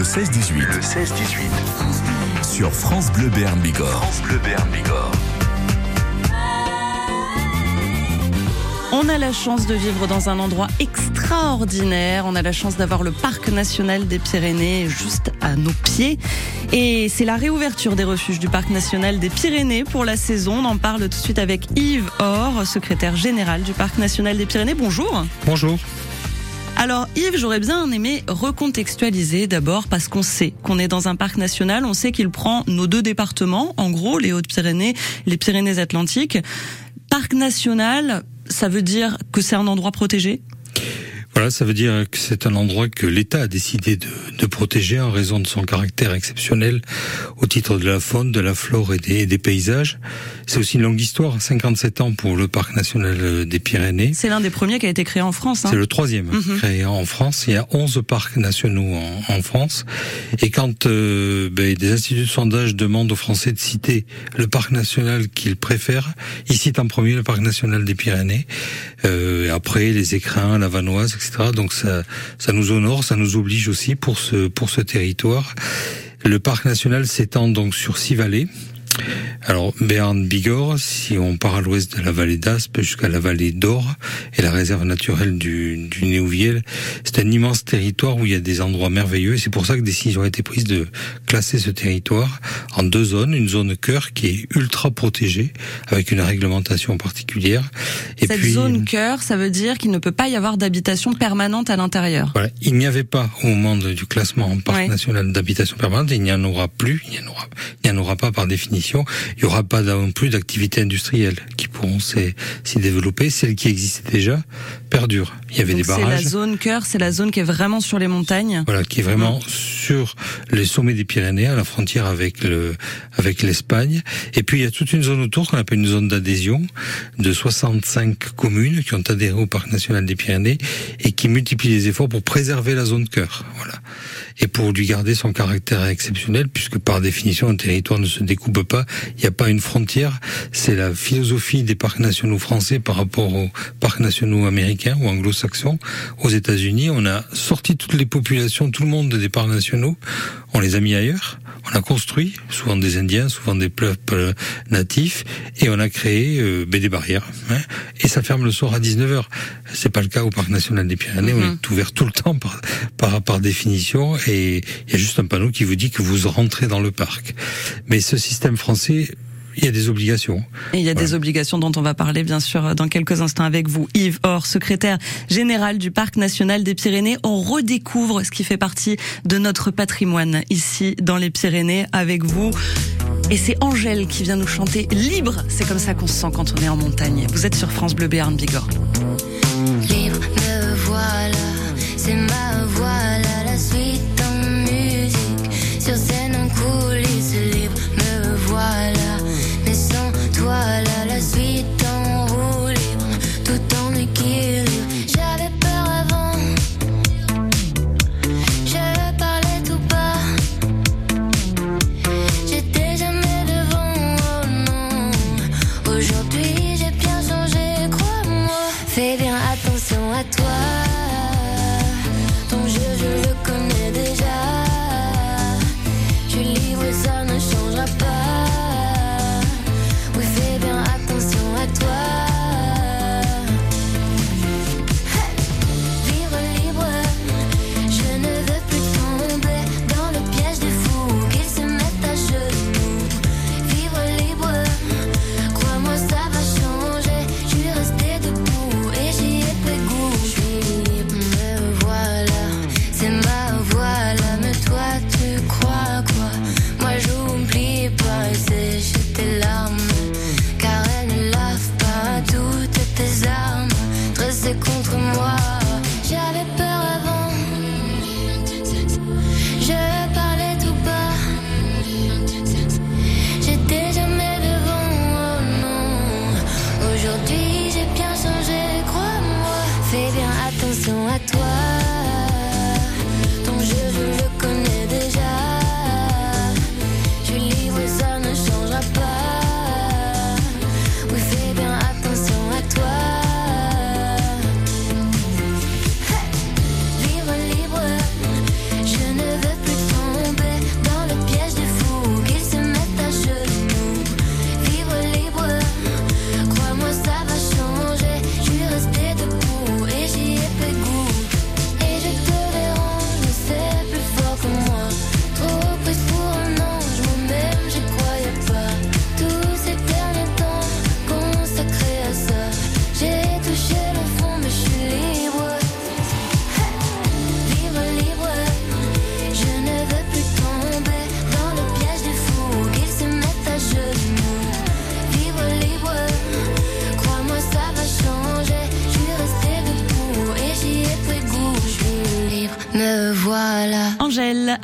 Le 16-18. Le 16-18. Sur France Bleu Béarn Bigorre. France Bleu Béarn Bigorre. On a la chance de vivre dans un endroit extraordinaire. On a la chance d'avoir le parc national des Pyrénées juste à nos pieds. Et c'est la réouverture des refuges du parc national des Pyrénées pour la saison. On en parle tout de suite avec Yves Or, secrétaire général du parc national des Pyrénées. Bonjour. Bonjour. Alors Yves, j'aurais bien aimé recontextualiser d'abord parce qu'on sait qu'on est dans un parc national, on sait qu'il prend nos deux départements, en gros les Hautes-Pyrénées, les Pyrénées-Atlantiques. Parc national, ça veut dire que c'est un endroit protégé? Voilà, ça veut dire que c'est un endroit que l'État a décidé de, de, protéger en raison de son caractère exceptionnel au titre de la faune, de la flore et des, des paysages. C'est aussi une longue histoire, 57 ans pour le parc national des Pyrénées. C'est l'un des premiers qui a été créé en France. Hein. C'est le troisième mm-hmm. créé en France. Il y a 11 parcs nationaux en, en France. Et quand euh, ben, des instituts de sondage demandent aux Français de citer le parc national qu'ils préfèrent, ils citent en premier le parc national des Pyrénées. Euh, après, les écrins, la Vanoise, Donc ça, ça nous honore, ça nous oblige aussi pour ce pour ce territoire. Le parc national s'étend donc sur six vallées. Alors, Béarn-Bigorre, si on part à l'ouest de la vallée d'Aspe jusqu'à la vallée d'Or et la réserve naturelle du, du Néouviel, c'est un immense territoire où il y a des endroits merveilleux et c'est pour ça que décision a été prise de classer ce territoire en deux zones. Une zone cœur qui est ultra protégée avec une réglementation particulière. Et Cette puis, zone cœur, ça veut dire qu'il ne peut pas y avoir d'habitation permanente à l'intérieur. Voilà. Il n'y avait pas au moment du classement en parc ouais. national d'habitation permanente et il n'y en aura plus, il n'y en aura, il n'y en aura pas par définition il n'y aura pas non plus d'activités industrielles qui pourront s'y développer. Celles qui existaient déjà perdurent. Il y avait Donc des barrages. C'est la zone cœur, c'est la zone qui est vraiment sur les montagnes. Voilà, qui est vraiment mmh. sur les sommets des Pyrénées, à la frontière avec le avec l'Espagne. Et puis il y a toute une zone autour qu'on appelle une zone d'adhésion de 65 communes qui ont adhéré au parc national des Pyrénées et qui multiplient les efforts pour préserver la zone cœur. Voilà. Et pour lui garder son caractère exceptionnel, puisque par définition un territoire ne se découpe pas, il n'y a pas une frontière. C'est la philosophie des parcs nationaux français par rapport aux parcs nationaux américains ou anglo-saxons. Aux États-Unis, on a sorti toutes les populations, tout le monde des parcs nationaux, on les a mis ailleurs. On a construit, souvent des Indiens, souvent des peuples natifs, et on a créé euh, des barrières. Hein, et ça ferme le soir à 19h. C'est pas le cas au Parc National des Pyrénées, mm -hmm. on est ouvert tout le temps par, par, par définition, et il y a juste un panneau qui vous dit que vous rentrez dans le parc. Mais ce système français il y a des obligations. Et il y a voilà. des obligations dont on va parler bien sûr dans quelques instants avec vous. Yves Or, secrétaire général du Parc national des Pyrénées. On redécouvre ce qui fait partie de notre patrimoine ici dans les Pyrénées avec vous. Et c'est Angèle qui vient nous chanter Libre. C'est comme ça qu'on se sent quand on est en montagne. Vous êtes sur France Bleu Béarn Bigorre.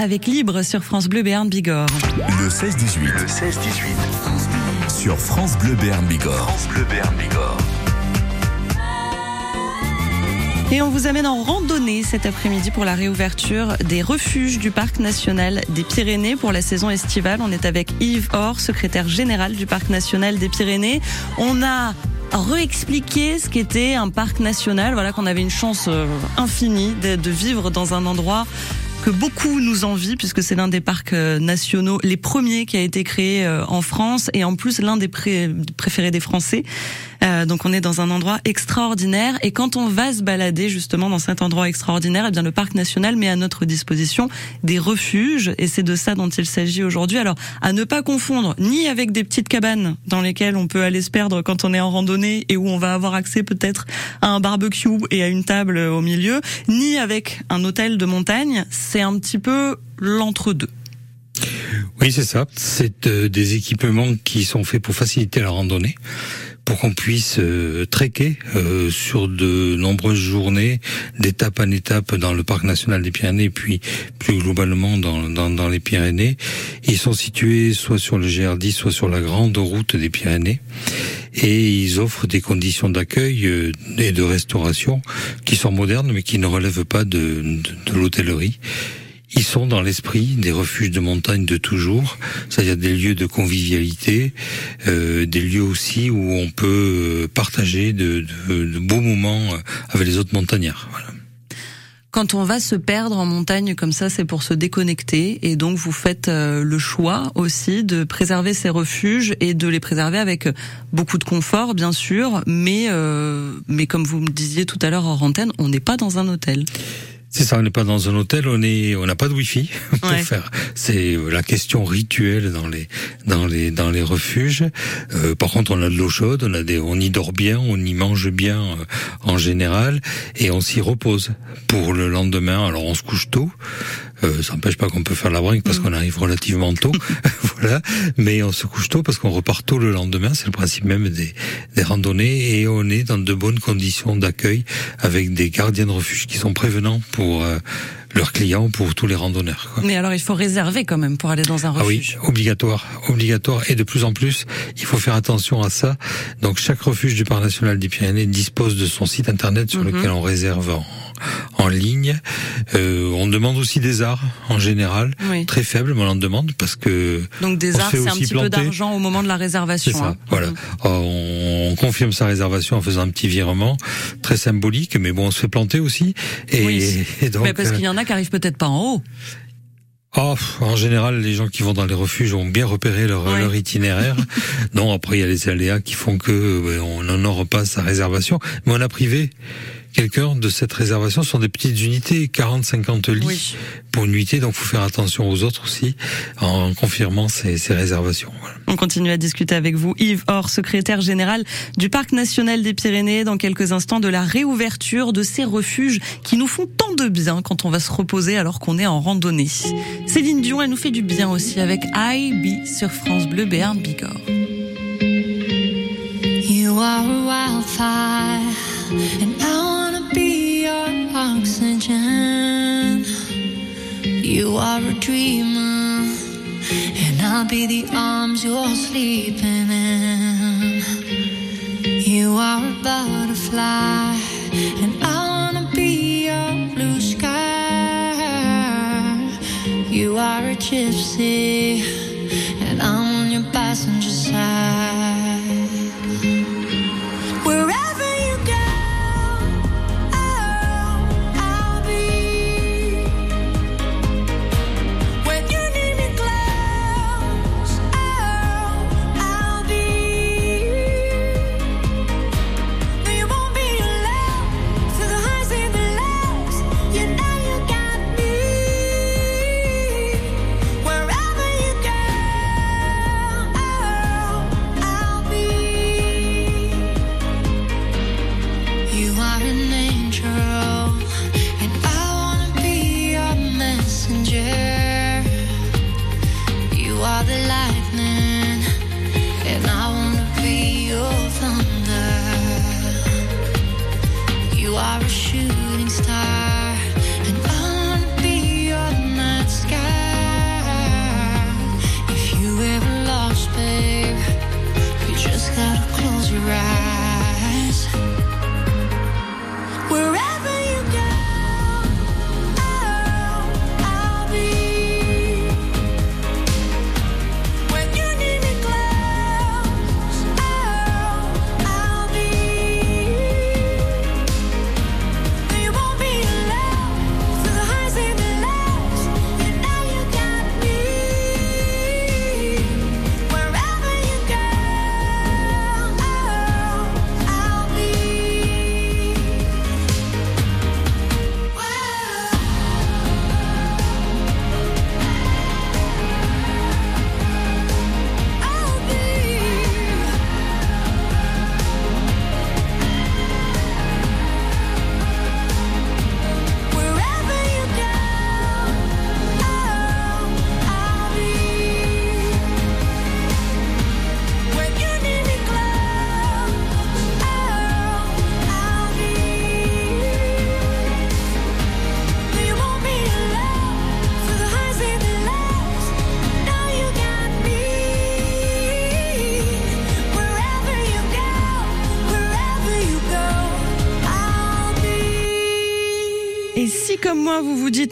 Avec Libre sur France Bleu Béarn Bigorre. Le 16-18. Le 16-18. Sur France Bleu Béarn Bigorre. France Bleu Béarn Bigorre. Et on vous amène en randonnée cet après-midi pour la réouverture des refuges du Parc national des Pyrénées pour la saison estivale. On est avec Yves Or, secrétaire général du Parc national des Pyrénées. On a réexpliqué ce qu'était un parc national. Voilà qu'on avait une chance euh, infinie de, vivre dans un endroit que beaucoup nous envient puisque c'est l'un des parcs euh, nationaux, les premiers qui a été créé euh, en France et en plus l'un des préférés des Français. Euh, donc on est dans un endroit extraordinaire et quand on va se balader justement dans cet endroit extraordinaire, eh bien le parc national met à notre disposition des refuges et c'est de ça dont il s'agit aujourd'hui. Alors à ne pas confondre ni avec des petites cabanes dans lesquelles on peut aller se perdre quand on est en randonnée et où on va avoir accès peut-être à un barbecue et à une table au milieu, ni avec un hôtel de montagne. C'est un petit peu l'entre-deux. Oui, c'est ça. C'est euh, des équipements qui sont faits pour faciliter la randonnée pour qu'on puisse euh, trekker euh, sur de nombreuses journées, d'étape en étape dans le parc national des Pyrénées, puis plus globalement dans, les Pyrénées. Ils sont situés soit sur le GR10, soit sur la grande route des Pyrénées, et ils offrent des conditions d'accueil euh, et de restauration qui sont modernes, mais qui ne relèvent pas de l'hôtellerie. Ils sont dans l'esprit des refuges de montagne de toujours, c'est-à-dire des lieux de convivialité, euh, des lieux aussi où on peut euh, partager de, de, de beaux moments euh, avec les autres montagnards. Voilà. Quand on va se perdre en montagne comme ça, c'est pour se déconnecter et donc vous faites euh, le choix aussi de préserver ces refuges et de les préserver avec beaucoup de confort bien sûr, mais euh, mais comme vous me disiez tout à l'heure en antenne, on n'est pas dans un hôtel. C'est ça, on n'est pas dans un hôtel, on est, on n'a pas de wifi pour ouais. faire. C'est la question rituelle dans les, dans les, dans les refuges. Euh, par contre, on a de l'eau chaude, on a des, on y dort bien, on y mange bien euh, en général, et on s'y repose pour le lendemain. Alors, on se couche tôt. Euh, ça n'empêche pas qu'on peut faire la brinque parce mmh. qu'on arrive relativement tôt, voilà. Mais on se couche tôt parce qu'on repart tôt le lendemain. C'est le principe même des, des randonnées et on est dans de bonnes conditions d'accueil avec des gardiens de refuge qui sont prévenants pour euh, leurs clients, pour tous les randonneurs. Quoi. Mais alors il faut réserver quand même pour aller dans un refuge. Ah oui, obligatoire, obligatoire et de plus en plus, il faut faire attention à ça. Donc chaque refuge du parc national des Pyrénées dispose de son site internet sur mmh. lequel on réserve en, en ligne. Euh, on demande aussi des arts en général, oui. très faible, mais on en demande parce que donc des arts, c'est un petit planter. peu d'argent au moment de la réservation. C'est ça. Hein. Voilà, mmh. on, on, confirme sa réservation en faisant un petit virement très symbolique, mais bon, on se fait planter aussi. Et, oui. et donc, mais parce qu'il y en a qui arrivent peut-être pas en haut. Oh, en général, les gens qui vont dans les refuges ont bien repéré leur, ouais. leur itinéraire. non, après il y a les aléas qui font que euh, on n'honore pas sa réservation, mais on a privé quelqu'un de cette réservation. Sont des petites unités, 40-50 lits oui. pour une nuitée, donc faut faire attention aux autres aussi en confirmant ces, ces réservations. Voilà. On continue à discuter avec vous, Yves Or, secrétaire général du Parc national des Pyrénées, dans quelques instants de la réouverture de ces refuges qui nous font tant de bien quand on va se reposer alors qu'on est en randonnée. Céline Dion, elle nous fait du bien aussi avec I Be sur France Bleu Béarn Bigorre. You are a wildfire and You are a dreamer and I'll be the arms you're sleeping in. You are a butterfly and I wanna be your blue sky. You are a gypsy and I'm on your passenger side. time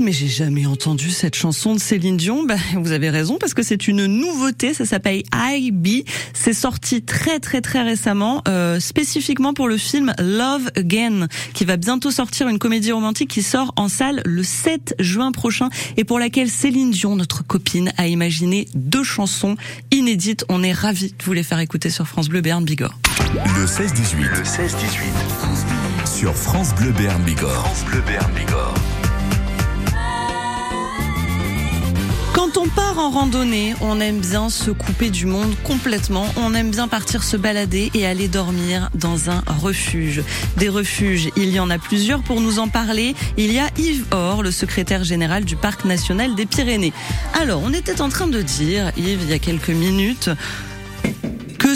mais j'ai jamais entendu cette chanson de Céline Dion. Ben, vous avez raison, parce que c'est une nouveauté. Ça s'appelle I.B. C'est sorti très très très récemment, euh, spécifiquement pour le film Love Again, qui va bientôt sortir une comédie romantique qui sort en salle le 7 juin prochain et pour laquelle Céline Dion, notre copine, a imaginé deux chansons inédites. On est ravis de vous les faire écouter sur France Bleu Béarn Bigorre. Le 16-18. Le 16-18. Sur France Bleu Béarn Bigorre. France Bleu Béarn Bigorre. Quand on part en randonnée, on aime bien se couper du monde complètement. On aime bien partir se balader et aller dormir dans un refuge. Des refuges, il y en a plusieurs. Pour nous en parler, il y a Yves Or, le secrétaire général du Parc national des Pyrénées. Alors, on était en train de dire, Yves, il y a quelques minutes,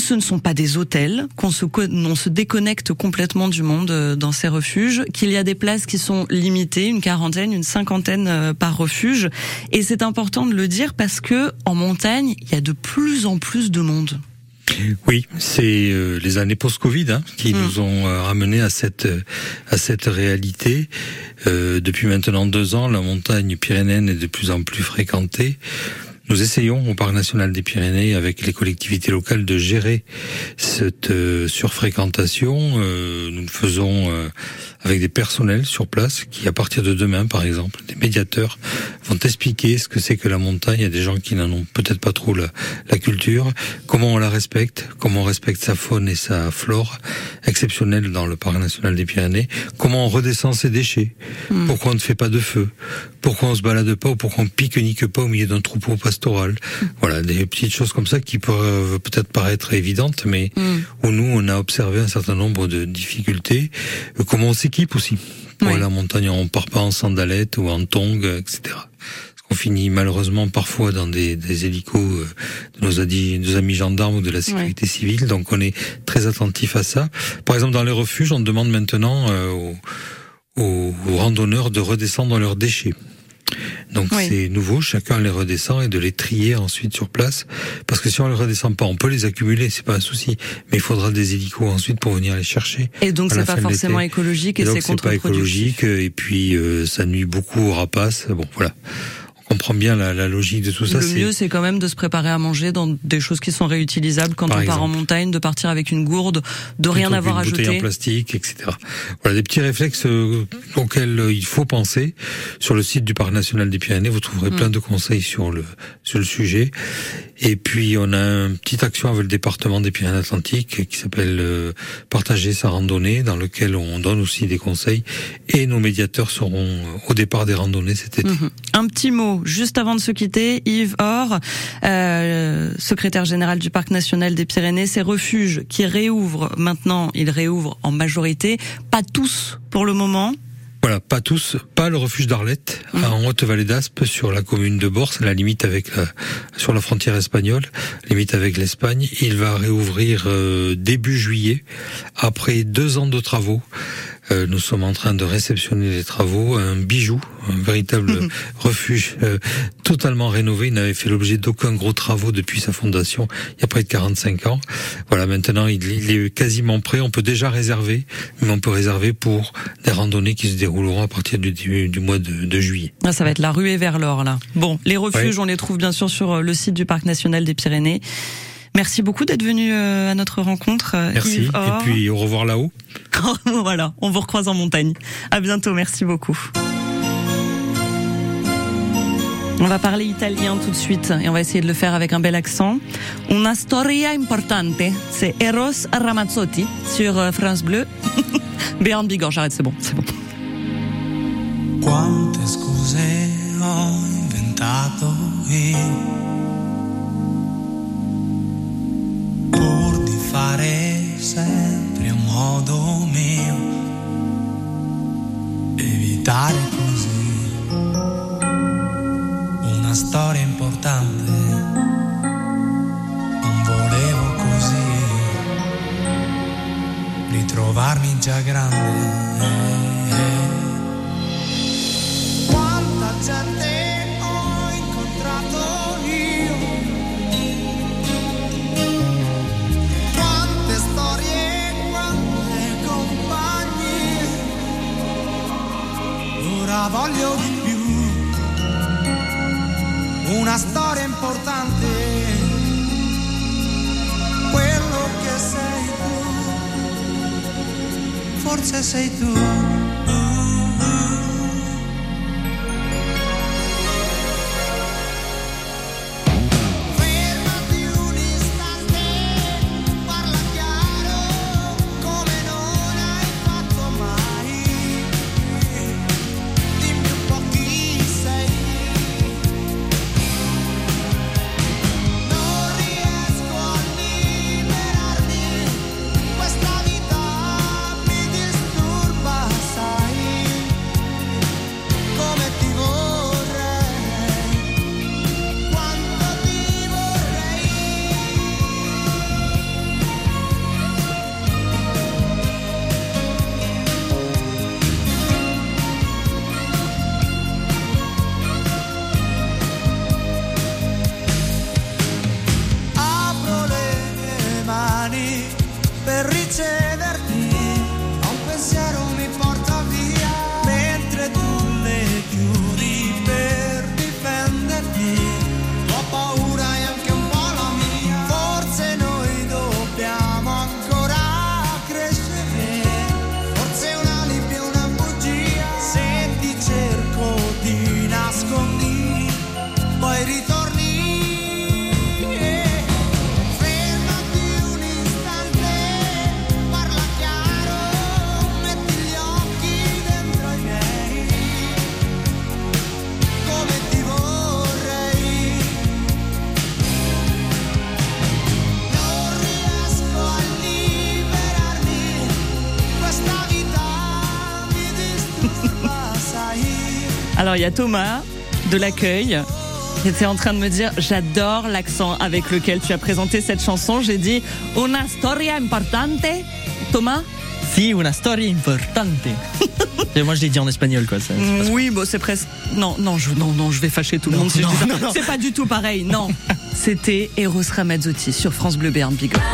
ce ne sont pas des hôtels, qu'on se, on se déconnecte complètement du monde euh, dans ces refuges, qu'il y a des places qui sont limitées, une quarantaine, une cinquantaine euh, par refuge. Et c'est important de le dire parce que en montagne, il y a de plus en plus de monde. Oui, c'est euh, les années post-Covid hein, qui mmh. nous ont euh, ramenés à cette à cette réalité. Euh, depuis maintenant deux ans, la montagne pyrénéenne est de plus en plus fréquentée. Nous essayons au Parc national des Pyrénées avec les collectivités locales de gérer cette euh, surfréquentation. Euh, nous le faisons euh, avec des personnels sur place qui, à partir de demain, par exemple, des médiateurs, vont expliquer ce que c'est que la montagne. A des gens qui n'en ont peut-être pas trop la, la, culture, comment on la respecte, comment on respecte sa faune et sa flore exceptionnelle dans le Parc national des Pyrénées, comment on redescend ses déchets, hmm. pourquoi on ne fait pas de feu, pourquoi on se balade pas ou pourquoi on pique-nique pas au milieu d'un troupeau pastoral. Voilà, des petites choses comme ça qui peuvent peut-être paraître évidentes, mais mm. où nous, on a observé un certain nombre de difficultés. Comment on s'équipe aussi. Pour la montagne, on part pas en sandalettes ou en tongs, etc. On finit malheureusement parfois dans des, des hélicos euh, de nos, nos, amis gendarmes ou de la sécurité civile, donc on est très attentif à ça. Par exemple, dans les refuges, on demande maintenant euh, aux, aux, randonneurs de redescendre leurs déchets. Donc c'est nouveau, chacun les redescend et de les trier ensuite sur place. Parce que si on les redescend pas, on peut les accumuler, c'est pas un souci. Mais il faudra des hélicos ensuite pour venir les chercher. Et donc c'est pas forcément écologique et, et c'est pas écologique et puis euh, ça nuit beaucoup aux rapaces. Bon voilà comprend bien la, la, logique de tout ça. Le mieux, c'est quand même de se préparer à manger dans des choses qui sont réutilisables quand on part en montagne, de partir avec une gourde, de rien avoir à jeter. en plastique, etc. Voilà des petits réflexes euh, auxquels euh, il faut penser. Sur le site du Parc national des Pyrénées, vous trouverez mm. plein de conseils sur le sur le sujet. Et puis on a une petite action avec le département des Pyrénées-Atlantiques qui s'appelle euh, Partager sa randonnée, dans lequel on donne aussi des conseils. Et nos médiateurs seront au départ des randonnées cet été. Mm-hmm. Un petit mot juste avant de se quitter, Yves Or, euh, secrétaire général du Parc national des Pyrénées, ces refuges qui réouvrent maintenant, ils réouvrent en majorité, pas tous pour le moment. Voilà, pas tous, pas le refuge d'Arlette, mmh. en Haute-Vallée d'Aspe, sur la commune de Borse, la limite avec la, sur la frontière espagnole, limite avec l'Espagne. Il va réouvrir euh, début juillet, après deux ans de travaux. Euh, nous sommes en train de réceptionner les travaux, un bijou, un véritable mhm. refuge euh, totalement rénové. Il n'avait fait l'objet d'aucun gros travaux depuis sa fondation il y a près de 45 ans. Voilà, maintenant il, est quasiment prêt. On peut déjà réserver, mais on peut réserver pour des randonnées qui se dérouleront à partir du, du, mois de, juillet. Ah, ça va être la ruée vers l'or là. Bon, les refuges, on les trouve bien sûr sur euh, le site du Parc national des Pyrénées. Merci beaucoup d'être venu euh, à notre rencontre. Euh, merci. Et puis au revoir là-haut. voilà, on vous recroise en montagne. À bientôt. Merci beaucoup. On va parler italien tout de suite et on va essayer de le faire avec un bel accent. Una storia importante, c'est Eros Ramazzotti sur euh, France Bleu. Béarn Bigorre, j'arrête, c'est bon, c'est bon. Quante scuse ho inventato io? la voglio di più. Una storia importante, quello che sei tu, forse sei tu. Alors il y a Thomas de l'accueil qui était en train de me dire j'adore l'accent avec lequel tu as présenté cette chanson. J'ai dit una storia importante. Thomas? Si, una storia importante. Et moi, je l'ai dit en espagnol, quoi. ça-. Oui, bon c'est presque. Non, non, je, non, non, je vais fâcher tout le Non, monde si non, je dis ça. non, non. C'est pas du tout pareil. Non, c'était Eros Ramazzotti sur France Bleu Béarn Bigorre.